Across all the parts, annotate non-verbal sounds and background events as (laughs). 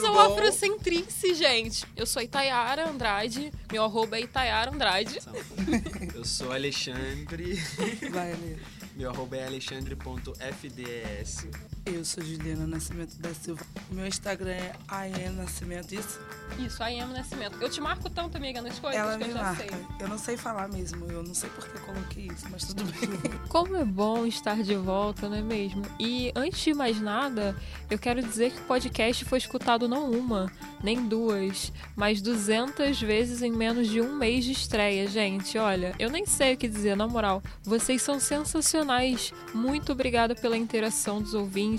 Bem-vindos ao bom? Afrocentrice, gente. Eu sou Itayara Andrade. Meu arroba é Itayara Andrade. (laughs) Eu sou Alexandre. Vai. Meu arroba é alexandre.fdes. Eu sou Juliana Nascimento da Silva. Meu Instagram é AN Nascimento. Isso, Isso, I am Nascimento. Eu te marco tanto, amiga, nas coisas ela que eu me já marca. sei. Eu não sei falar mesmo. Eu não sei por que coloquei isso, mas tudo bem. (laughs) Como é bom estar de volta, não é mesmo? E antes de mais nada, eu quero dizer que o podcast foi escutado não uma, nem duas, mas 200 vezes em menos de um mês de estreia, gente. Olha, eu nem sei o que dizer, na moral. Vocês são sensacionais. Muito obrigada pela interação dos ouvintes,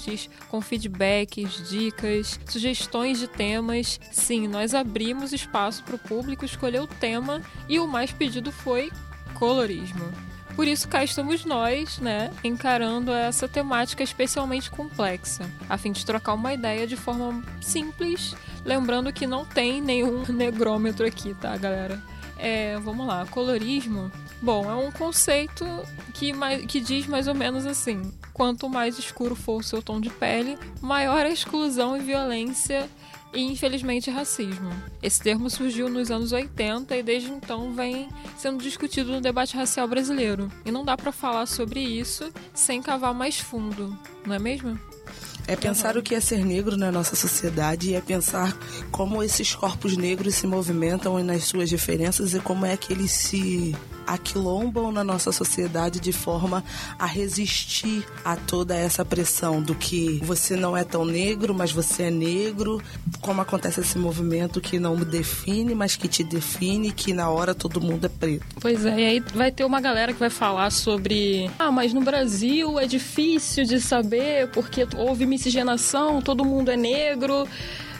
com feedbacks, dicas, sugestões de temas. Sim, nós abrimos espaço para o público escolher o tema e o mais pedido foi colorismo. Por isso cá estamos nós, né, encarando essa temática especialmente complexa, a fim de trocar uma ideia de forma simples, lembrando que não tem nenhum (laughs) negrômetro aqui, tá, galera? É, vamos lá, colorismo. Bom, é um conceito que, que diz mais ou menos assim: quanto mais escuro for o seu tom de pele, maior a exclusão e violência e infelizmente racismo. Esse termo surgiu nos anos 80 e desde então vem sendo discutido no debate racial brasileiro. E não dá pra falar sobre isso sem cavar mais fundo, não é mesmo? É pensar o que é ser negro na nossa sociedade e é pensar como esses corpos negros se movimentam nas suas diferenças e como é que eles se aquilombam na nossa sociedade de forma a resistir a toda essa pressão do que você não é tão negro, mas você é negro, como acontece esse movimento que não define, mas que te define, que na hora todo mundo é preto. Pois é, e aí vai ter uma galera que vai falar sobre. Ah, mas no Brasil é difícil de saber porque houve miscigenação, todo mundo é negro.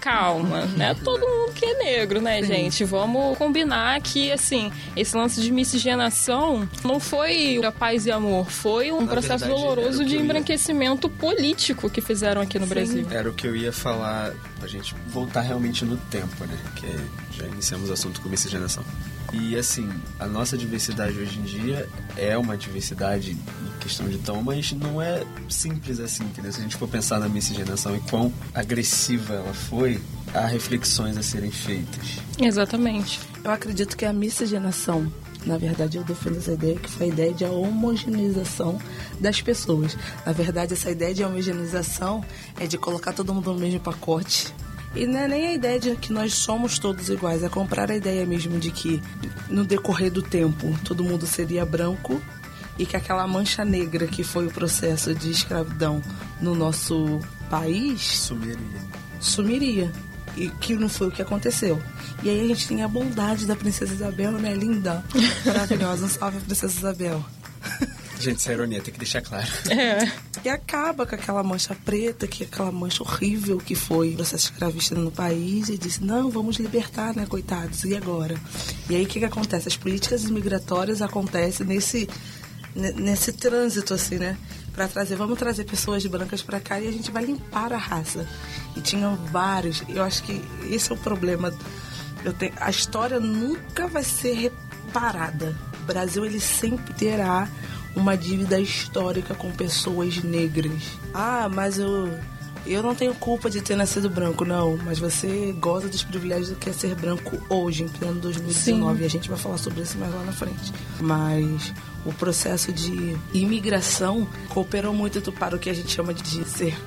Calma, né? Todo mundo que é negro, né, gente? Vamos combinar que, assim, esse lance de miscigenação não foi a paz e amor, foi um Na processo verdade, doloroso de eu ia- embranquecimento político que fizeram aqui no Brasil. Era o que eu ia falar, pra gente voltar realmente no tempo, né? Que já iniciamos o assunto com miscigenação. E assim, a nossa diversidade hoje em dia é uma diversidade em questão de tom, mas não é simples assim, entendeu? Se a gente for pensar na miscigenação e quão agressiva ela foi, há reflexões a serem feitas. Exatamente. Eu acredito que a miscigenação, na verdade eu defendo essa ideia, que foi a ideia de homogeneização das pessoas. Na verdade, essa ideia de homogeneização é de colocar todo mundo no mesmo pacote. E não é nem a ideia de que nós somos todos iguais, é comprar a ideia mesmo de que no decorrer do tempo todo mundo seria branco e que aquela mancha negra que foi o processo de escravidão no nosso país Sumiria. sumiria. E que não foi o que aconteceu. E aí a gente tem a bondade da Princesa Isabel, né? Linda, maravilhosa. Um salve a Princesa Isabel. (laughs) Gente, essa é ironia, tem que deixar claro. (laughs) É. E acaba com aquela mancha preta, que é aquela mancha horrível que foi o processo escravista no país, e disse, não, vamos libertar, né, coitados, e agora? E aí o que, que acontece? As políticas migratórias acontecem nesse, ne- nesse trânsito, assim, né? Pra trazer, vamos trazer pessoas brancas pra cá e a gente vai limpar a raça. E tinham vários, eu acho que esse é o problema. Eu tenho, a história nunca vai ser reparada. O Brasil, ele sempre terá uma dívida histórica com pessoas negras. Ah, mas eu eu não tenho culpa de ter nascido branco, não. Mas você goza dos privilégios do que é ser branco hoje, em pleno 2019. Sim. E a gente vai falar sobre isso mais lá na frente. Mas o processo de imigração cooperou muito para o que a gente chama de ser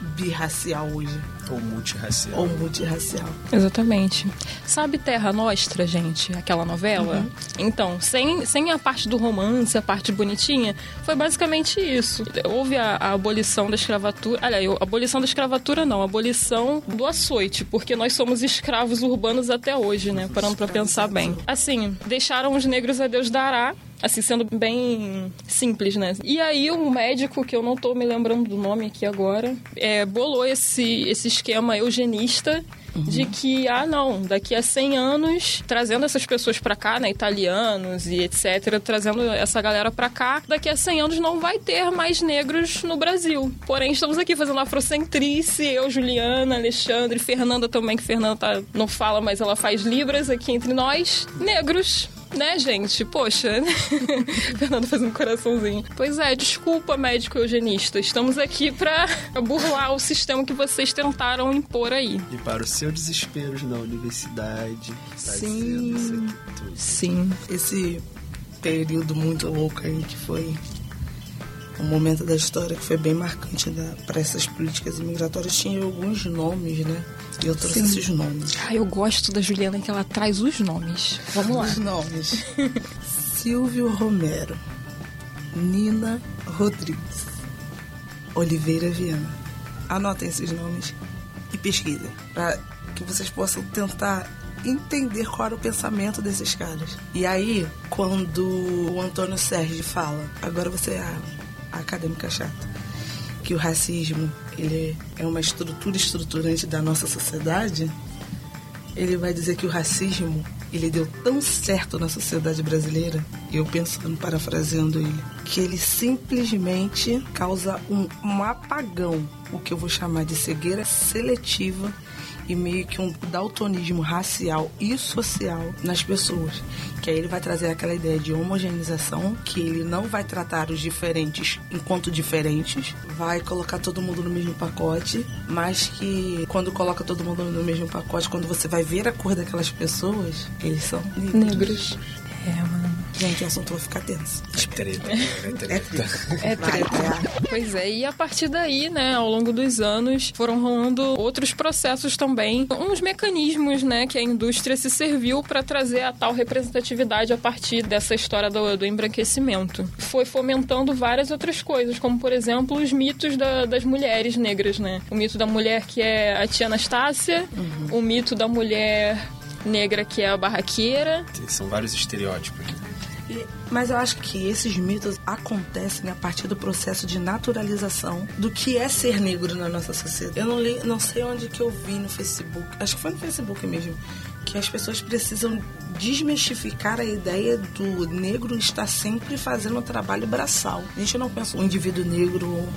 birracial hoje. Ou multirracial. Ou multirracial. Exatamente. Sabe Terra Nostra, gente? Aquela novela? Então, sem, sem a parte do romance, a parte bonitinha, foi basicamente isso. Houve a, a abolição da escravatura. Aliás, a abolição da escravatura não, a abolição do açoite, porque nós somos escravos urbanos até hoje, né? Parando pra pensar bem. Assim, deixaram os negros a Deus dará. Assim, sendo bem simples, né? E aí, um médico, que eu não tô me lembrando do nome aqui agora, é, bolou esse, esse esquema eugenista de que, ah, não, daqui a 100 anos, trazendo essas pessoas pra cá, né, italianos e etc, trazendo essa galera pra cá, daqui a 100 anos não vai ter mais negros no Brasil. Porém, estamos aqui fazendo afrocentrice, eu, Juliana, Alexandre, Fernanda também, que Fernanda tá, não fala, mas ela faz libras aqui entre nós, negros. Né, gente? Poxa. (laughs) Fernando fazendo um coraçãozinho. Pois é, desculpa, médico eugenista. Estamos aqui pra burlar o sistema que vocês tentaram impor aí. E para o seu desespero na universidade, Sim. isso aqui tudo. Sim, esse período muito louco aí que foi um momento da história que foi bem marcante para essas políticas imigratórias tinha alguns nomes, né? E eu trouxe Sim. esses nomes. Ah, eu gosto da Juliana que ela traz os nomes. Vamos lá. Os nomes. Silvio Romero, Nina Rodrigues, Oliveira Viana. Anotem esses nomes e pesquisem, para que vocês possam tentar entender qual era o pensamento desses caras. E aí, quando o Antônio Sérgio fala, agora você é acadêmica chata, que o racismo ele é uma estrutura estruturante da nossa sociedade, ele vai dizer que o racismo ele deu tão certo na sociedade brasileira, eu pensando, parafraseando ele, que ele simplesmente causa um, um apagão, o que eu vou chamar de cegueira seletiva e meio que um daltonismo racial e social nas pessoas. Que aí ele vai trazer aquela ideia de homogeneização, que ele não vai tratar os diferentes enquanto diferentes, vai colocar todo mundo no mesmo pacote, mas que quando coloca todo mundo no mesmo pacote, quando você vai ver a cor daquelas pessoas, eles são negros. Negros. É, mano. Gente, o assunto vai ficar tenso. É treta, é É treta. É treta. vai. Pois é, e a partir daí, né, ao longo dos anos, foram rolando outros processos também, uns mecanismos, né, que a indústria se serviu para trazer a tal representatividade a partir dessa história do, do embranquecimento. Foi fomentando várias outras coisas, como por exemplo os mitos da- das mulheres negras, né? O mito da mulher que é a tia Anastácia, o mito da mulher negra que é a barraqueira. São vários estereótipos. E- Mas eu acho que esses mitos acontecem a partir do processo de naturalização do que é ser negro na nossa sociedade. Eu não, li, não sei onde que eu vi no Facebook, acho que foi no Facebook mesmo, que as pessoas precisam desmistificar a ideia do negro estar sempre fazendo um trabalho braçal. A gente não pensa o indivíduo negro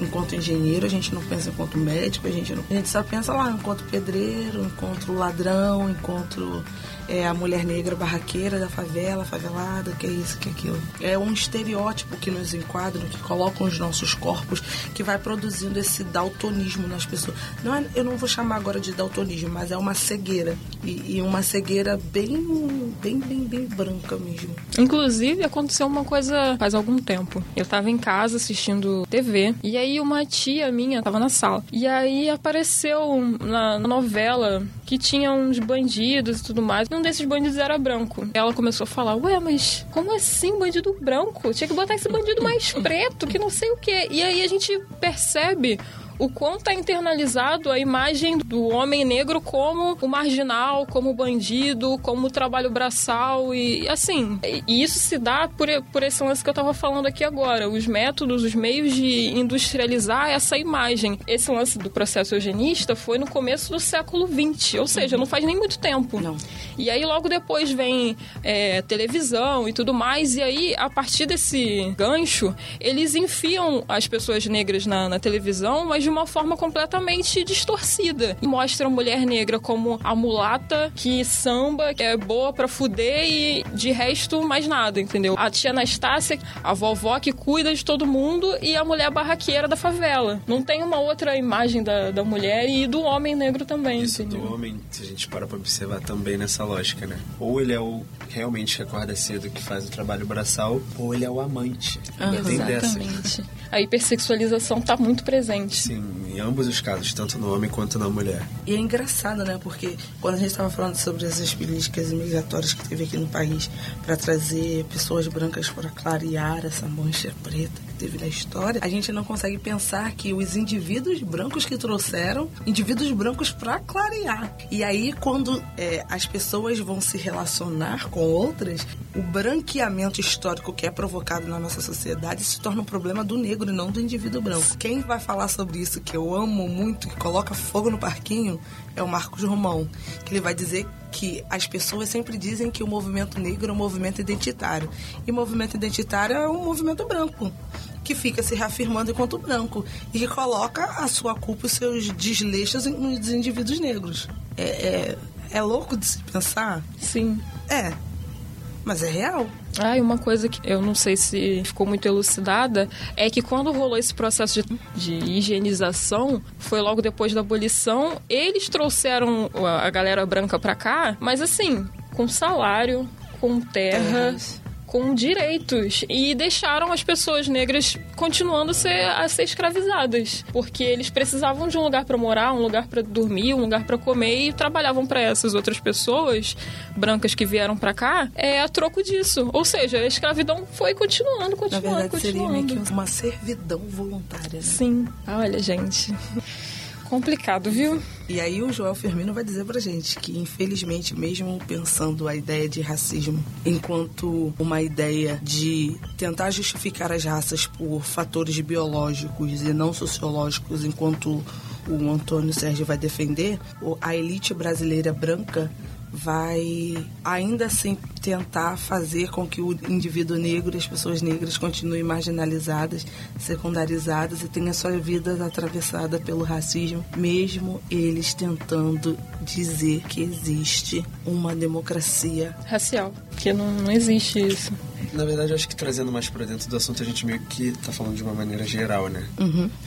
enquanto engenheiro, a gente não pensa enquanto médico, a gente, não, a gente só pensa lá enquanto pedreiro, enquanto ladrão, enquanto é, a mulher negra barraqueira da favela, favelada, que é isso, que é aquilo. É um estereótipo que nos enquadra, que colocam os nossos corpos, que vai produzindo esse daltonismo nas pessoas. Não é, eu não vou chamar agora de daltonismo, mas é uma cegueira. E, e uma cegueira bem, bem, bem, bem branca mesmo. Inclusive, aconteceu uma coisa faz algum tempo. Eu tava em casa assistindo TV e aí uma tia minha tava na sala. E aí apareceu na, na novela que tinha uns bandidos e tudo mais. E um desses bandidos era branco. Ela começou a falar: Ué, mas como assim bandido branco? Tinha que botar esse bandido mais preto, que não sei o quê. E aí a gente percebe o quanto tá internalizado a imagem do homem negro como o marginal, como o bandido, como o trabalho braçal e assim. E isso se dá por, por esse lance que eu tava falando aqui agora, os métodos, os meios de industrializar essa imagem. Esse lance do processo eugenista foi no começo do século XX, ou seja, não faz nem muito tempo. Não. E aí logo depois vem é, televisão e tudo mais, e aí a partir desse gancho, eles enfiam as pessoas negras na, na televisão, mas de uma forma completamente distorcida. E mostram a mulher negra como a mulata que samba, que é boa pra fuder e de resto mais nada, entendeu? A tia Anastácia, a vovó que cuida de todo mundo e a mulher barraqueira da favela. Não tem uma outra imagem da, da mulher e do homem negro também, Isso entendeu? do homem, se a gente para pra observar também nessa lógica, né? Ou ele é o realmente que acorda cedo, que faz o trabalho braçal, ou ele é o amante. Dessas. Exatamente. A hipersexualização tá muito presente. Sim, em ambos os casos, tanto no homem quanto na mulher. E é engraçado, né? Porque quando a gente estava falando sobre essas políticas imigratórias que teve aqui no país para trazer pessoas brancas para clarear essa mancha preta teve na história, a gente não consegue pensar que os indivíduos brancos que trouxeram, indivíduos brancos para clarear. E aí, quando é, as pessoas vão se relacionar com outras, o branqueamento histórico que é provocado na nossa sociedade se torna um problema do negro e não do indivíduo branco. Quem vai falar sobre isso, que eu amo muito, que coloca fogo no parquinho, é o Marcos Romão, que ele vai dizer que as pessoas sempre dizem que o movimento negro é um movimento identitário. E movimento identitário é um movimento branco, que fica se reafirmando enquanto branco e que coloca a sua culpa e os seus desleixos nos indivíduos negros. É, é, é louco de se pensar? Sim. É. Mas é real. Ah, e uma coisa que eu não sei se ficou muito elucidada é que quando rolou esse processo de, de higienização, foi logo depois da abolição, eles trouxeram a galera branca pra cá, mas assim, com salário, com terra. Terras. Com direitos e deixaram as pessoas negras continuando a ser, a ser escravizadas, porque eles precisavam de um lugar pra morar, um lugar pra dormir, um lugar pra comer e trabalhavam pra essas outras pessoas brancas que vieram pra cá é a troco disso. Ou seja, a escravidão foi continuando, Na continuando, verdade, seria continuando. meio que uma servidão voluntária, né? Sim. Olha, gente. Complicado, viu? E aí o Joel Firmino vai dizer pra gente que, infelizmente, mesmo pensando a ideia de racismo enquanto uma ideia de tentar justificar as raças por fatores biológicos e não sociológicos, enquanto o Antônio Sérgio vai defender, a elite brasileira branca vai ainda assim tentar fazer com que o indivíduo negro e as pessoas negras continuem marginalizadas, secundarizadas e tenham sua vida atravessada pelo racismo, mesmo eles tentando dizer que existe uma democracia. Racial. Porque não, não existe isso. Na verdade, eu acho que trazendo mais pra dentro do assunto, a gente meio que tá falando de uma maneira geral, né?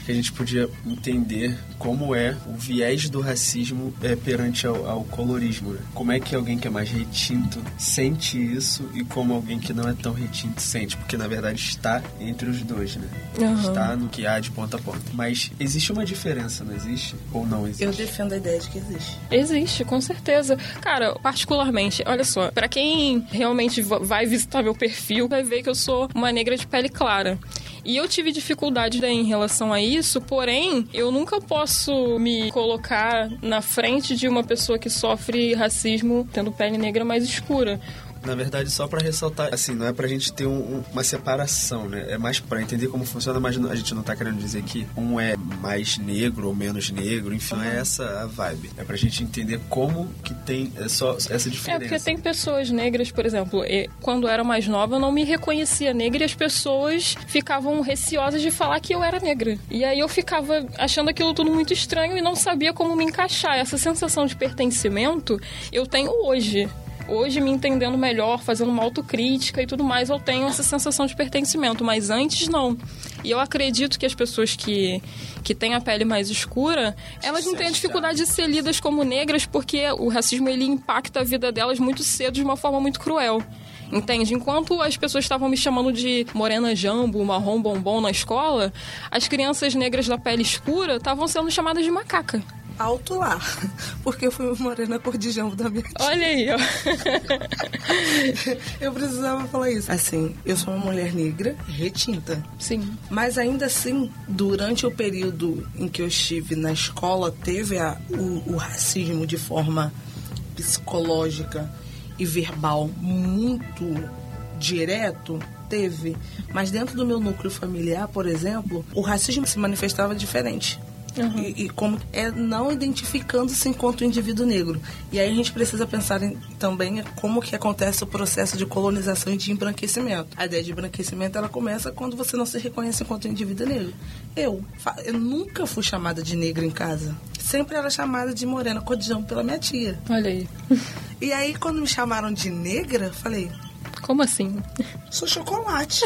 Que a gente podia entender como é o viés do racismo é, perante ao, ao colorismo, né? Como é que alguém que é mais retinto sente isso e como alguém que não é tão retinto sente, porque na verdade está entre os dois, né? Aham. Está no que há de ponta a ponta. Mas existe uma diferença, não existe? Ou não existe? Eu defendo a ideia de que existe. Existe, com certeza. Cara, particularmente, olha só, pra quem realmente va- vai visitar meu perfil, vai ver que eu sou uma negra de pele clara. E eu tive dificuldade né, em relação a isso, porém, eu nunca posso me colocar na frente de uma pessoa que sofre racismo tendo pele negra mais escura. Na verdade, só pra ressaltar, assim, não é pra gente ter um- um- uma separação, né? É mais pra entender como funciona, mas a gente não tá querendo dizer que um é mais negro ou menos negro, enfim, é essa a vibe. É pra gente entender como que tem é só essa É, diferença. porque tem pessoas negras, por exemplo, e- quando eu era mais nova, eu não me reconhecia negra e as pessoas ficavam receosas de falar que eu era negra. E aí eu ficava achando aquilo tudo muito estranho e não sabia como me encaixar. Essa sensação de pertencimento eu tenho hoje. Hoje, me entendendo melhor, fazendo uma autocrítica e tudo mais, eu tenho essa sensação de pertencimento, mas antes não. E eu acredito que as pessoas que, que têm a pele mais escura, elas não têm a dificuldade de ser lidas como negras porque o racismo ele impacta a vida delas muito cedo de uma forma muito cruel. Entende? Enquanto as pessoas estavam me chamando de morena jambo, marrom bombom na escola, as crianças negras da pele escura estavam sendo chamadas de macaca. Alto lá, (laughs) porque eu fui morena cor de jambo da minha tia. Olha aí, ó. (laughs) Eu precisava falar isso. Assim, eu sou uma mulher negra, retinta. Sim. Mas ainda assim, durante o período em que eu estive na escola, teve a- o, o racismo de forma psicológica e verbal muito direto. Teve. Mas dentro do meu núcleo familiar, por exemplo, o racismo se manifestava diferente. E, e como é não identificando-se enquanto indivíduo negro. E aí a gente precisa pensar em, também como que acontece o processo de colonização e de embranquecimento. A ideia de embranquecimento ela começa quando você não se reconhece enquanto indivíduo negro. Eu, eu nunca fui chamada de negra em casa. Sempre era chamada de morena codijão pela minha tia. Olha aí. E aí quando me chamaram de negra, falei, Como assim? sou chocolate.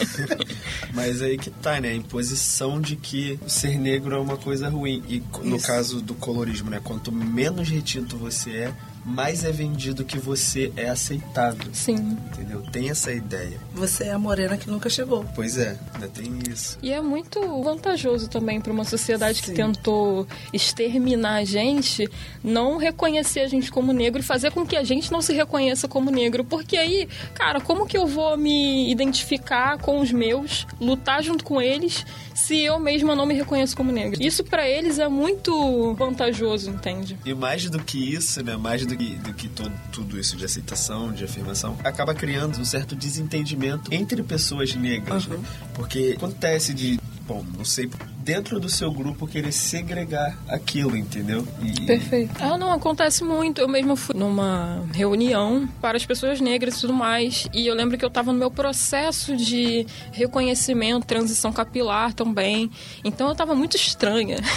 (laughs) Mas aí que tá, né? A imposição de que ser negro é uma coisa ruim. E no Isso. caso do colorismo, né? Quanto menos retinto você é, mais é vendido que você é aceitável. Sim. Entendeu? Tem essa ideia. Você é a morena que nunca chegou. Pois é, ainda tem isso. E é muito vantajoso também para uma sociedade que Sim. tentou exterminar a gente, não reconhecer a gente como negro e fazer com que a gente não se reconheça como negro. Porque aí, cara, como que eu vou me identificar com os meus, lutar junto com eles, se eu mesma não me reconheço como negro? Isso para eles é muito vantajoso, entende? E mais do que isso, né? Mais do que, do que todo, tudo isso de aceitação, de afirmação, acaba criando um certo desentendimento entre pessoas negras, né? Porque acontece de. Bom, não sei dentro do seu grupo querer segregar aquilo, entendeu? E... Perfeito. Ah, não, acontece muito. Eu mesmo fui numa reunião para as pessoas negras e tudo mais, e eu lembro que eu estava no meu processo de reconhecimento, transição capilar também, então eu estava muito estranha. (laughs)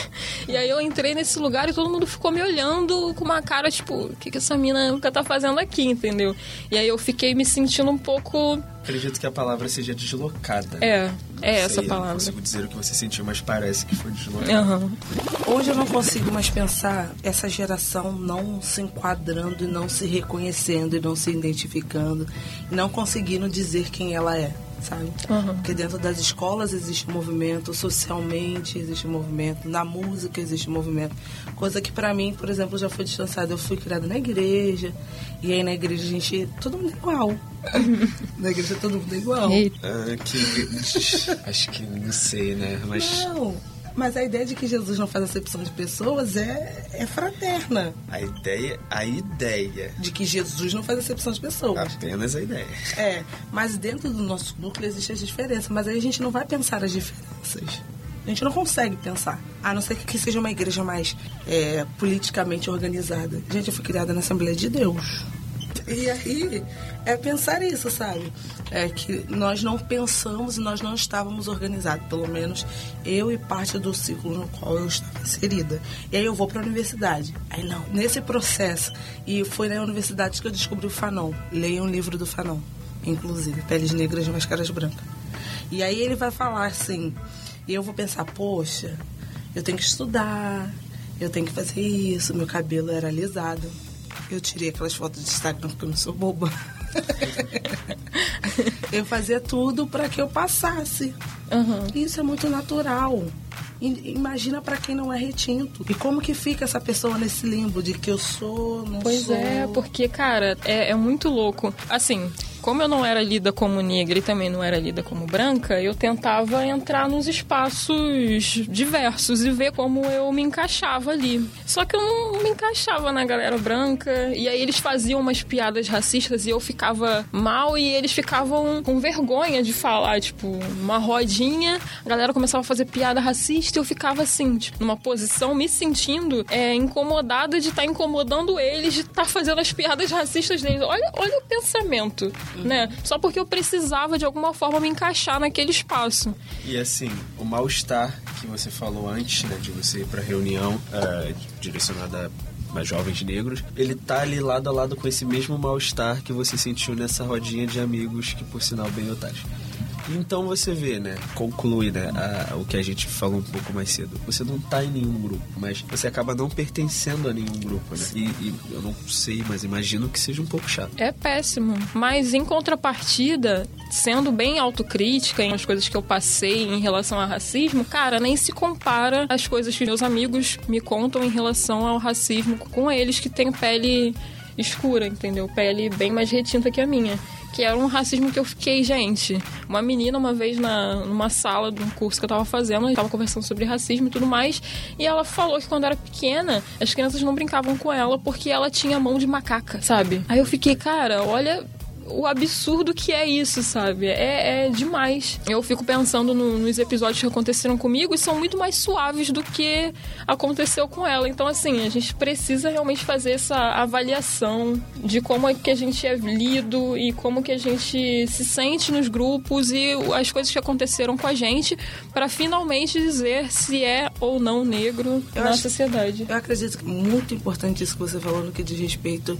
E aí eu entrei nesse lugar e todo mundo ficou me olhando com uma cara tipo, o que, que essa mina nunca tá fazendo aqui, entendeu? E aí eu fiquei me sentindo um pouco Acredito que a palavra seja deslocada. É, é essa sei, palavra. Não consigo dizer o que você sentiu, mas parece que foi deslocada. Uhum. Hoje eu não consigo mais pensar essa geração não se enquadrando e não se reconhecendo e não se identificando e não conseguindo dizer quem ela é sabe? Uhum. Porque dentro das escolas existe movimento, socialmente existe movimento, na música existe movimento. Coisa que para mim, por exemplo, já foi distanciada. Eu fui criada na igreja, e aí na igreja a gente. todo mundo é igual. (laughs) na igreja todo mundo é igual. Ah, que, acho que não sei, né? Mas. Não. Mas a ideia de que Jesus não faz acepção de pessoas é, é fraterna. A ideia, a ideia. De que Jesus não faz acepção de pessoas. Apenas a ideia. É, mas dentro do nosso núcleo existe as diferenças, mas aí a gente não vai pensar as diferenças. A gente não consegue pensar. A não ser que seja uma igreja mais é, politicamente organizada. Gente, eu fui criada na Assembleia de Deus. E aí é pensar isso, sabe? É que nós não pensamos e nós não estávamos organizados, pelo menos eu e parte do ciclo no qual eu estava inserida. E aí eu vou para a universidade. Aí não, nesse processo, e foi na universidade que eu descobri o Fanon. Leia um livro do Fanon, inclusive, Peles Negras e Máscaras Brancas. E aí ele vai falar assim, e eu vou pensar, poxa, eu tenho que estudar, eu tenho que fazer isso, meu cabelo era alisado eu tirei aquelas fotos de Instagram porque eu não sou boba. (laughs) eu fazia tudo para que eu passasse. Uhum. Isso é muito natural. Imagina para quem não é retinto. E como que fica essa pessoa nesse limbo de que eu sou, não pois sou? Pois é, porque, cara, é, é muito louco. Assim, como eu não era lida como negra e também não era lida como branca, eu tentava entrar nos espaços diversos e ver como eu me encaixava ali. Só que eu não me encaixava na galera branca, e aí eles faziam umas piadas racistas e eu ficava mal e eles ficavam com vergonha de falar, tipo, uma rodinha, a galera começava a fazer piada racista e eu ficava assim, tipo, numa posição me sentindo é, incomodada de estar tá incomodando eles, de estar tá fazendo as piadas racistas deles. Olha, olha o pensamento né? Só porque eu precisava de alguma forma me encaixar naquele espaço. E assim, o mal-estar que você falou antes, né, de você ir pra reunião uh, direcionada mais jovens negros, ele tá ali lado a lado com esse mesmo mal-estar que você sentiu nessa rodinha de amigos que, por sinal, bem otários. Então você vê, né? Conclui, né? A, o que a gente falou um pouco mais cedo. Você não tá em nenhum grupo, mas você acaba não pertencendo a nenhum grupo, né? E, e eu não sei, mas imagino que seja um pouco chato. É péssimo. Mas em contrapartida, sendo bem autocrítica em as coisas que eu passei em relação ao racismo, cara, nem se compara as coisas que meus amigos me contam em relação ao racismo com eles que têm pele escura, entendeu? Pele bem mais retinta que a minha que era um racismo que eu fiquei, gente. Uma menina, uma vez, na, numa sala de um curso que eu tava fazendo, eu tava conversando sobre racismo e tudo mais, e ela falou que quando era pequena, as crianças não brincavam com ela porque ela tinha mão de macaca, sabe? Aí eu fiquei, cara, olha o absurdo que é isso, sabe? É, é demais. Eu fico pensando no, nos episódios que aconteceram comigo e são muito mais suaves do que aconteceu com ela. Então, assim, a gente precisa realmente fazer essa avaliação de como é que a gente é lido e como que a gente se sente nos grupos e as coisas que aconteceram com a gente para finalmente dizer se é ou não negro eu na acho, sociedade. Eu acredito que é muito importante isso que você falou no que diz respeito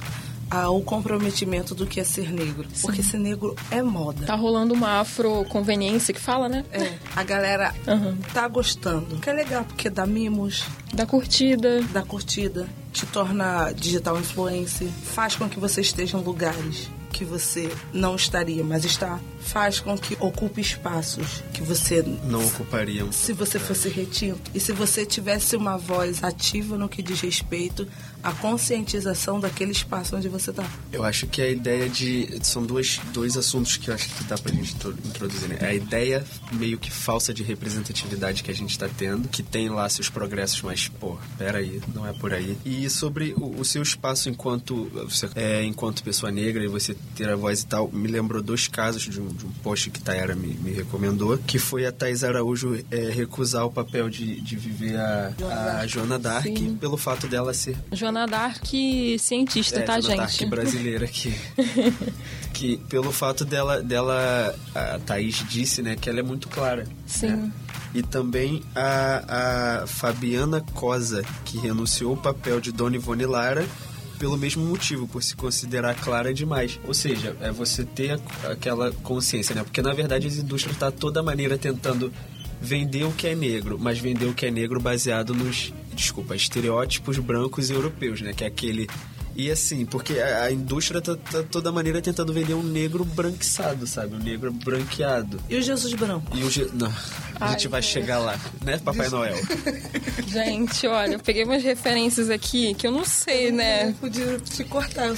ao comprometimento do que é ser negro. Sim. Porque ser negro é moda. Tá rolando uma afroconveniência que fala, né? É. A galera uhum. tá gostando. Que é legal, porque dá mimos. Dá curtida. Dá curtida. Te torna digital influencer. Faz com que você esteja em lugares que você não estaria, mas está, faz com que ocupe espaços que você não ocuparia se você fosse retinto. E se você tivesse uma voz ativa no que diz respeito à conscientização daquele espaço onde você está. Eu acho que a ideia de. São dois, dois assuntos que eu acho que dá pra gente introduzir. Né? A ideia meio que falsa de representatividade que a gente está tendo, que tem lá seus progressos, mas, pô, peraí, não é por aí. E sobre o, o seu espaço enquanto, é, enquanto pessoa negra e você ter a voz e tal, me lembrou dois casos de um, de um post que Tayara me, me recomendou, que foi a Thais Araújo é, recusar o papel de, de viver a, a Joana Dark Sim. pelo fato dela ser Joana Dark, cientista, é, tá, gente? Dark brasileira aqui. (laughs) que pelo fato dela, dela, a Thaís disse, né, que ela é muito clara. Sim. né? E também a, a Fabiana Cosa, que renunciou o papel de Dona Ivone Lara pelo mesmo motivo, por se considerar clara demais. Ou seja, é você ter a- aquela consciência, né? Porque na verdade as indústrias estão toda maneira tentando vender o que é negro, mas vender o que é negro baseado nos, desculpa, estereótipos brancos e europeus, né? Que é aquele e assim, porque a, a indústria tá, tá toda maneira tentando vender um negro branquiçado, sabe? Um negro branqueado. E o Jesus branco? E o Ge- não, a Ai, gente vai é. chegar lá, né, Papai Noel? (laughs) Gente, olha, eu peguei umas referências aqui que eu não sei, Eu né? podia te cortar.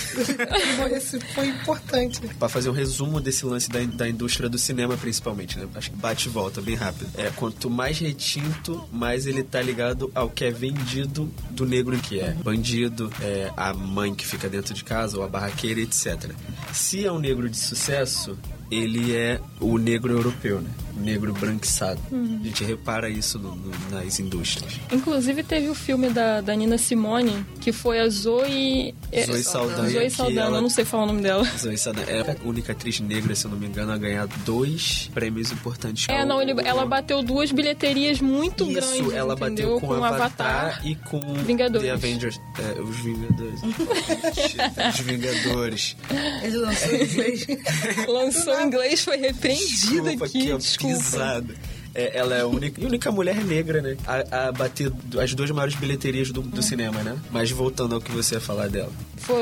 Esse foi importante. Pra fazer um resumo desse lance da, da indústria do cinema, principalmente, né? Acho que bate e volta bem rápido. É, quanto mais retinto, mais ele tá ligado ao que é vendido do negro que é. Bandido, é, a mãe que fica dentro de casa, ou a barraqueira, etc. Se é um negro de sucesso, ele é o negro europeu, né? O negro branquiçado. A gente repara isso no- no- nas indústrias. Inclusive teve o filme da, da Nina Simone, que foi a Zoe... é, Zoe Saldanha, Zoe que Saldanha, ela- eu não sei falar o nome dela. Zoe Saldanha é a única atriz negra, se eu não me engano, a ganhar dois prêmios importantes. É, não, ele- ela bateu duas bilheterias muito Isso, grandes, ela entendeu? bateu com, Avatar, e com Vingadores. The Avengers. É, os Vingadores. (laughs) os Vingadores. Ele lançou em inglês. Lançou em inglês, foi repreendida Desculpa, aqui, que desculpa. pisada. É, ela é a única, a única mulher negra, né? A, a bater as duas maiores bilheterias do, do cinema, né? Mas voltando ao que você ia falar dela.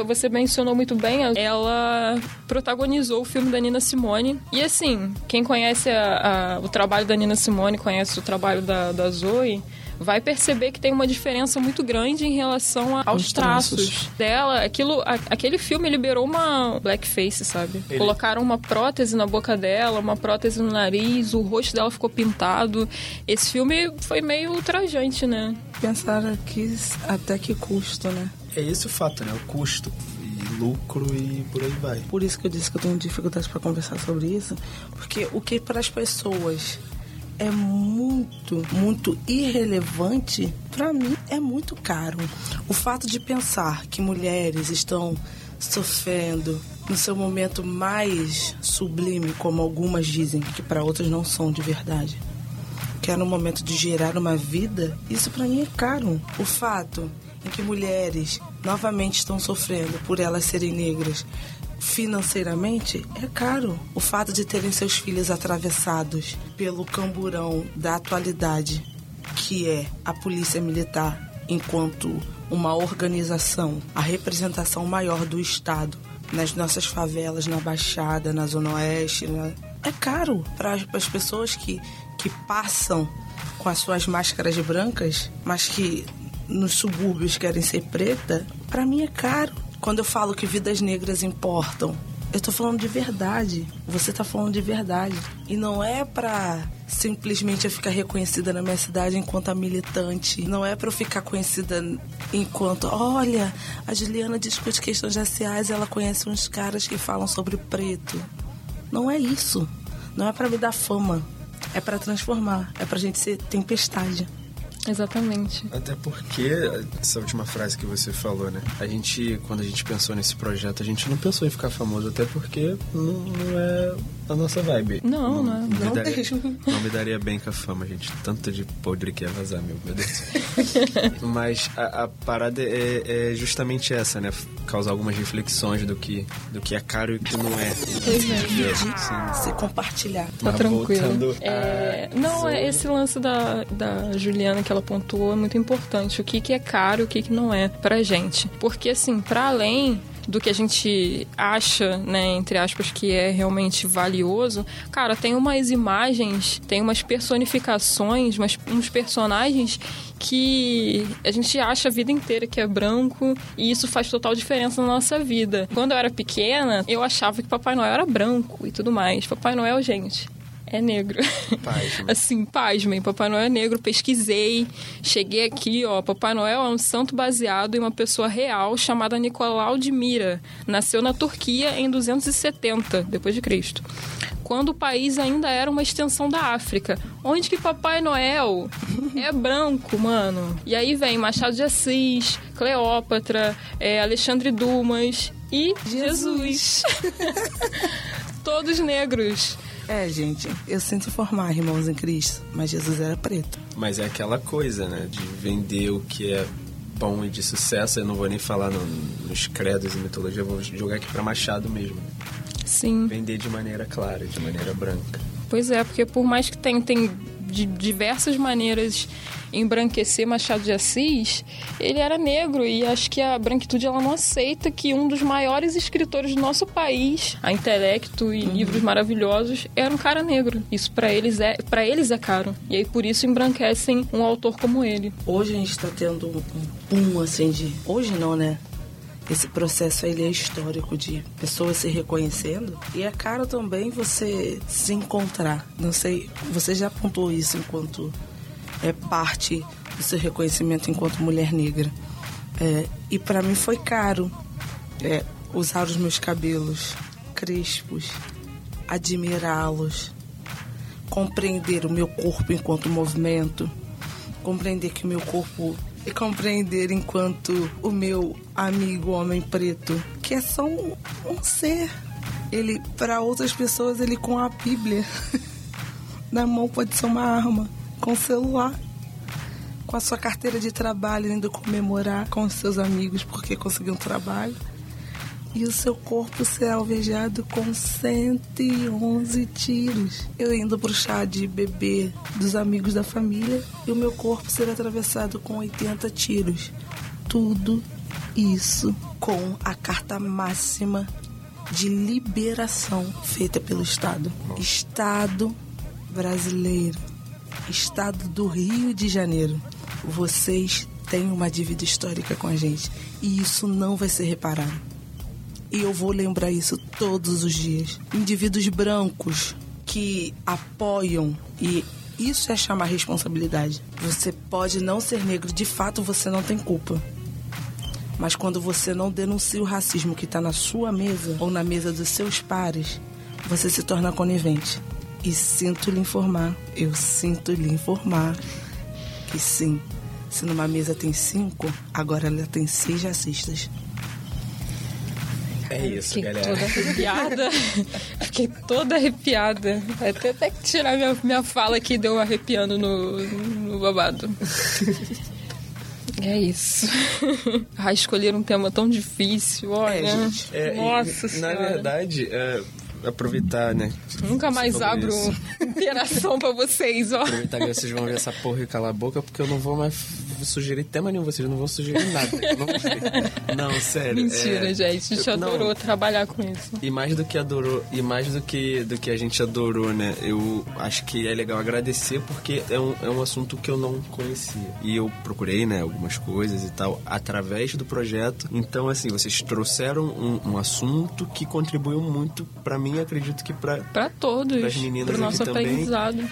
Você mencionou muito bem, ela protagonizou o filme da Nina Simone. E assim, quem conhece a- o trabalho da Nina Simone, conhece o trabalho da, da Zoe, vai perceber que tem uma diferença muito grande em relação a- aos Os traços. traços. dela. Aquilo, a- aquele filme liberou uma blackface, sabe? Ele- Colocaram uma prótese na boca dela, uma prótese no nariz, o rosto dela ficou pintado. Esse filme foi meio ultrajante, né? Pensaram aqui até que custo, né? É esse o fato, né? O custo e lucro e por aí vai. Por isso que eu disse que eu tenho dificuldade para conversar sobre isso, porque o que para as pessoas é muito, muito irrelevante, para mim é muito caro. O fato de pensar que mulheres estão sofrendo no seu momento mais sublime, como algumas dizem, que para outras não são de verdade. Que é no momento de gerar uma vida, isso para mim é caro. O fato em que mulheres novamente estão sofrendo por elas serem negras financeiramente é caro. O fato de terem seus filhos atravessados pelo camburão da atualidade, que é a polícia militar, enquanto uma organização, a representação maior do Estado nas nossas favelas, na Baixada, na Zona Oeste, é caro para as pessoas que, que passam com as suas máscaras brancas, mas que nos subúrbios querem ser preta, para mim é caro. Quando eu falo que vidas negras importam, eu tô falando de verdade. Você tá falando de verdade. E não é pra simplesmente eu ficar reconhecida na minha cidade enquanto a militante. Não é pra eu ficar conhecida enquanto, olha, a Juliana discute questões raciais, ela conhece uns caras que falam sobre preto. Não é isso. Não é pra me dar fama. É pra transformar. É pra gente ser tempestade. Exatamente. Até porque, essa última frase que você falou, né? A gente, quando a gente pensou nesse projeto, a gente não pensou em ficar famoso, até porque não, não é a nossa vibe. Não, não é. me Não daria, mesmo. (laughs) não me daria bem com a fama, gente. Tanto de podre que ia vazar, meu, meu Deus. (laughs) Mas a, a parada é, é justamente essa, né? Causar algumas reflexões do que, do que é caro e o que não é. Pois é. Sim. Se compartilhar. Tá Mas tranquilo. É, não, é esse lance da, da Juliana que ela pontuou é muito importante. O que, que é caro e o que, que não é pra gente. Porque, assim, pra além do que a gente acha, né, entre aspas, que é realmente valioso, cara, tem umas imagens, tem umas personificações, umas, uns personagens que a gente acha a vida inteira que é branco e isso faz total diferença na nossa vida. Quando eu era pequena, eu achava que Papai Noel era branco e tudo mais. Papai Noel, gente, é negro. Pasmem. (laughs) Assim, pasmem, Papai Noel é negro. Pesquisei, cheguei aqui, ó. Papai Noel é um santo baseado em uma pessoa real chamada Nicolau de Mira. Nasceu na Turquia em 270 depois de Cristo. Quando o país ainda era uma extensão da África. Onde que Papai Noel é branco, mano? E aí vem Machado de Assis, Cleópatra, é, Alexandre Dumas e Jesus. (laughs) Todos negros. É, gente, eu sinto informar, irmãos em Cristo, mas Jesus era preto. Mas é aquela coisa, né? De vender o que é bom e de sucesso. Eu não vou nem falar no- nos credos e mitologia, eu vou jogar aqui pra Machado mesmo. Sim. Vender de maneira clara, de maneira branca. Pois é, porque por mais que tentem de diversas maneiras embranquecer Machado de Assis, ele era negro e acho que a branquitude ela não aceita que um dos maiores escritores do nosso país, a intelecto e livros maravilhosos, era um cara negro. Isso pra eles é para eles é caro. E aí por isso embranquecem um autor como ele. Hoje a gente tá tendo um boom, assim, de... Hoje não, né? Esse processo ele é histórico de pessoas se reconhecendo e é caro também você se encontrar. Não sei, você já apontou isso enquanto é parte do seu reconhecimento enquanto mulher negra. É, e para mim foi caro é, usar os meus cabelos crespos, admirá-los, compreender o meu corpo enquanto movimento, compreender que meu corpo e compreender enquanto o meu amigo homem preto, que é só um, um ser. Ele, para outras pessoas, ele com a Bíblia (laughs) na mão pode ser uma arma, com o celular, com a sua carteira de trabalho, indo comemorar com os seus amigos porque conseguiu um trabalho. E o seu corpo ser alvejado com 111 tiros. Eu indo pro chá de bebê dos amigos da família e o meu corpo ser atravessado com 80 tiros. Tudo isso com a carta máxima de liberação feita pelo Estado. Estado brasileiro. Estado do Rio de Janeiro. Vocês têm uma dívida histórica com a gente e isso não vai ser reparado. E eu vou lembrar isso todos os dias. Indivíduos brancos que apoiam e isso é chamar responsabilidade. Você pode não ser negro, de fato você não tem culpa. Mas quando você não denuncia o racismo que está na sua mesa ou na mesa dos seus pares, você se torna conivente. E sinto lhe informar, eu sinto lhe informar que sim, se numa mesa tem cinco, agora ela tem seis racistas. É isso, Fiquei galera. toda arrepiada. (laughs) Fiquei toda arrepiada. Ter até que tirar minha, minha fala que deu arrepiando no, no babado. É isso. (laughs) Ah, escolher um tema tão difícil, olha. É, gente. É, e, Nossa Na senhora. verdade, é, aproveitar, né? Nunca mais abro isso. (laughs) interação pra vocês, ó. Aproveitar que vocês vão ver essa porra e calar a boca, porque eu não vou mais sugerir tema nenhum, vocês não vão sugerir nada. (laughs) Não, não sério. Mentira, é, gente. A gente eu- não. adorou trabalhar com isso. E mais do que adorou, e mais do que, do que a gente adorou, né? Eu acho que é legal agradecer porque é um, é um assunto que eu não conhecia. E eu procurei, né, algumas coisas e tal, através do projeto. Então, assim, vocês trouxeram um, um assunto que contribuiu muito pra mim, acredito que pra, Pra todos. Pras meninas pro aqui nosso também.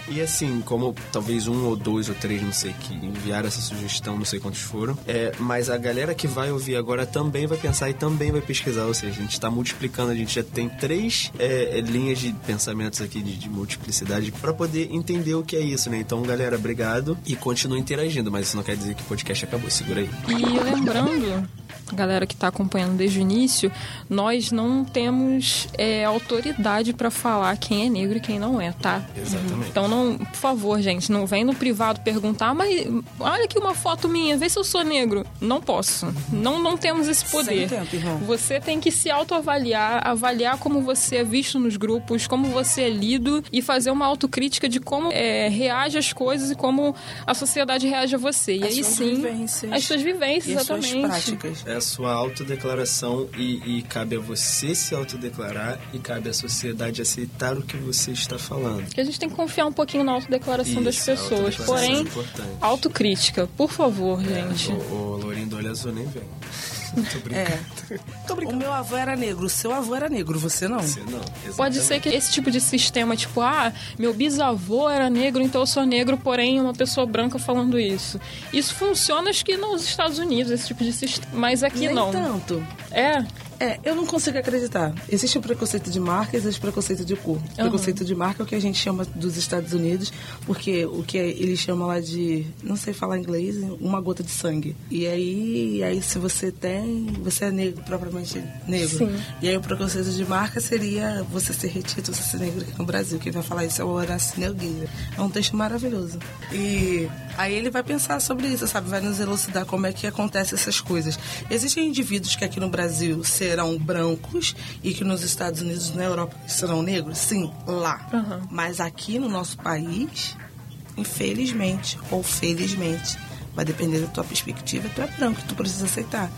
e assim, como talvez um ou dois ou três, não sei, que enviaram essa sugestão, não sei quantos foram. É, mas a galera que vai ouvir agora também vai pensar e também vai pesquisar. Ou seja, a gente está multiplicando, a gente já tem três é, é, linhas de pensamentos aqui de, de multiplicidade para poder entender o que é isso, né? Então, galera, obrigado e continue interagindo. Mas isso não quer dizer que o podcast acabou. Segura aí. E lembrando, galera que está acompanhando desde o início, nós não temos é, autoridade para falar quem é negro e quem não é, tá? Exatamente. Então, não, por favor, gente, não vem no privado perguntar, mas olha aqui uma foto minha, vê se eu sou negro. Não posso. Não, não temos esse poder. Sem tempo, irmão. Você tem que se autoavaliar, avaliar como você é visto nos grupos, como você é lido e fazer uma autocrítica de como é, reage às coisas e como a sociedade reage a você. E As aí suas sim, vivências. as suas vivências, E as suas exatamente. práticas. É a sua autodeclaração e, e cabe a você se autodeclarar e cabe à sociedade aceitar o que você está falando. Que a gente tem que confiar um pouquinho na autodeclaração das Isso, a pessoas. autodeclaração Porém, é importante. autocrítica, por favor, gente. O, o Lourinho do Olho Azul nem vem. (laughs) Muito obrigado. É. O meu avô era negro, o seu avô era negro, você não. Você não. Pode exatamente. ser que esse tipo de sistema, tipo, ah, meu bisavô era negro, então eu sou negro, porém uma pessoa branca falando isso. Isso funciona, acho que nos Estados Unidos, esse tipo de sistema. Mas aqui Nem não. tanto. É. É, eu não consigo acreditar. Existe o preconceito de marca, existe o preconceito de cor. O preconceito de marca é o que a gente chama dos Estados Unidos, porque o que eles chamam lá de, não sei falar inglês, uma gota de sangue. E aí, aí se você tem, você é negro, propriamente negro. Sim. E aí o preconceito de marca seria você ser retido, você ser negro aqui no Brasil. Quem vai falar isso é o Horácio Nogueira. É um texto maravilhoso. E aí ele vai pensar sobre isso, sabe? Vai nos elucidar como é que acontecem essas coisas. Existem indivíduos que aqui no Brasil serão brancos e que nos Estados Unidos, na Europa, serão negros? Sim, lá. Aham. Mas aqui no nosso país, infelizmente ou felizmente, vai depender da tua perspectiva, tu é branco, tu precisa aceitar.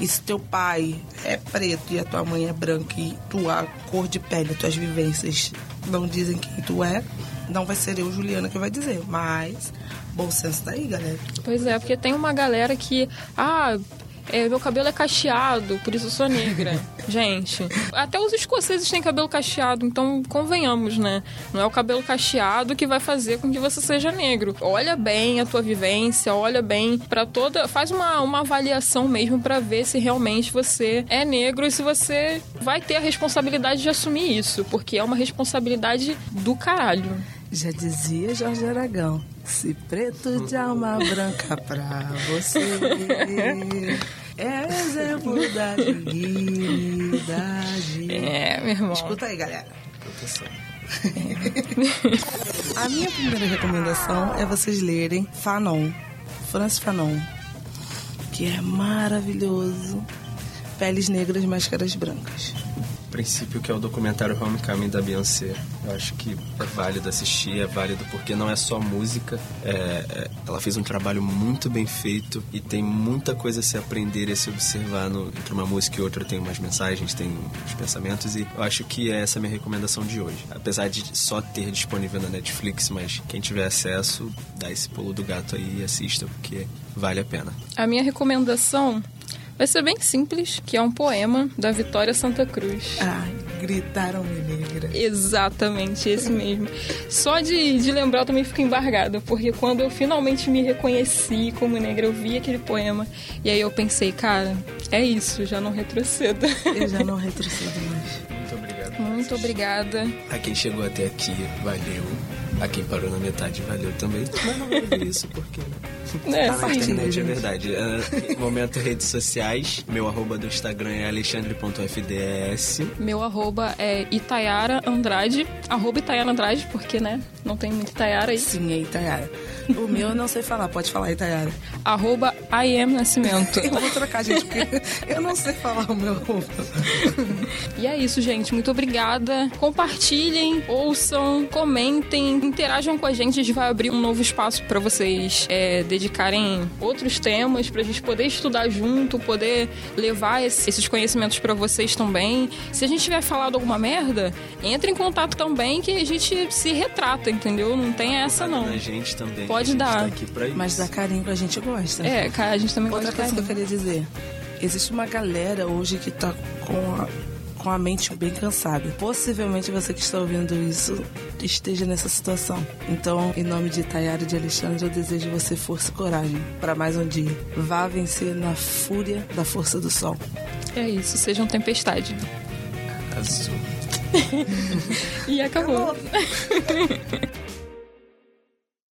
E se teu pai é preto e a tua mãe é branca e tua cor de pele, tuas vivências não dizem quem tu é, não vai ser eu, Juliana, que vai dizer. Mas, bom senso daí, galera. Pois é, porque tem uma galera que. Ah. É, meu cabelo é cacheado, por isso eu sou negra. (laughs) Gente, até os escoceses têm cabelo cacheado, então convenhamos, né? Não é o cabelo cacheado que vai fazer com que você seja negro. Olha bem a tua vivência, olha bem pra toda. Faz uma, uma avaliação mesmo pra ver se realmente você é negro e se você vai ter a responsabilidade de assumir isso, porque é uma responsabilidade do caralho. Já dizia Jorge Aragão, se preto de alma branca pra você é exemplo da dignidade. É, meu irmão. Escuta aí, galera. Proteção. A minha primeira recomendação é vocês lerem Fanon, Francis Fanon, que é maravilhoso. Peles negras, máscaras brancas. Princípio que é o documentário Homecoming da Beyoncé. Eu acho que é válido assistir, é válido porque não é só música. é- é- ela fez um trabalho muito bem feito e tem muita coisa a se aprender e se observar no- entre uma música e outra. Tem umas mensagens, tem uns pensamentos e eu acho que é essa minha recomendação de hoje. Apesar de só ter disponível na Netflix, mas quem tiver acesso, dá esse pulo do gato aí e assista porque vale a pena. A minha recomendação vai ser bem simples, que é um poema da Vitória Santa Cruz. Ai, gritaram me negra. Exatamente, esse mesmo. Só de, de lembrar eu também fico embargada, porque quando eu finalmente me reconheci como negra, eu vi aquele poema e aí eu pensei, cara, é isso, já não retrocedo. Eu já (laughs) não retrocedo mais. Muito obrigado. Muito obrigada. A quem chegou até aqui, valeu. A quem parou na metade, valeu também. Mas não vai ver isso, porque... É, (laughs) Tá na sim. internet, é verdade. É, momento redes sociais. Meu arroba do Instagram é alexandre.fds. Meu arroba é Itayara Andrade, arroba Itayara Andrade, porque, né, não tem muito Itayara aí. Sim, é Itayara. O meu eu não sei falar, pode falar Itayara. Arroba I am Nascimento. Eu vou trocar, gente, porque eu não sei falar o meu. E é isso, gente. Muito obrigada. Compartilhem, ouçam, comentem, interajam com a gente. A gente vai abrir um novo espaço para vocês é, dedicarem outros temas, pra gente poder estudar junto, poder levar esse- esses conhecimentos para vocês também. Se a gente tiver falado alguma merda, entre em contato também que a gente se retrata, entendeu? Não tem essa, não. A gente também. Pode a gente dar. Tá aqui pra isso. Mas dá carinho que a gente gosta. É, a gente também Outra gosta de coisa que eu carinho. queria dizer. Existe uma galera hoje que tá com a, com a mente bem cansada. Possivelmente você que está ouvindo isso esteja nessa situação. Então, em nome de Itayara e de Alexandre, eu desejo você força e coragem para mais um dia. Vá vencer na fúria da força do sol. É isso, sejam tempestade. Azul. (laughs) E acabou. (laughs)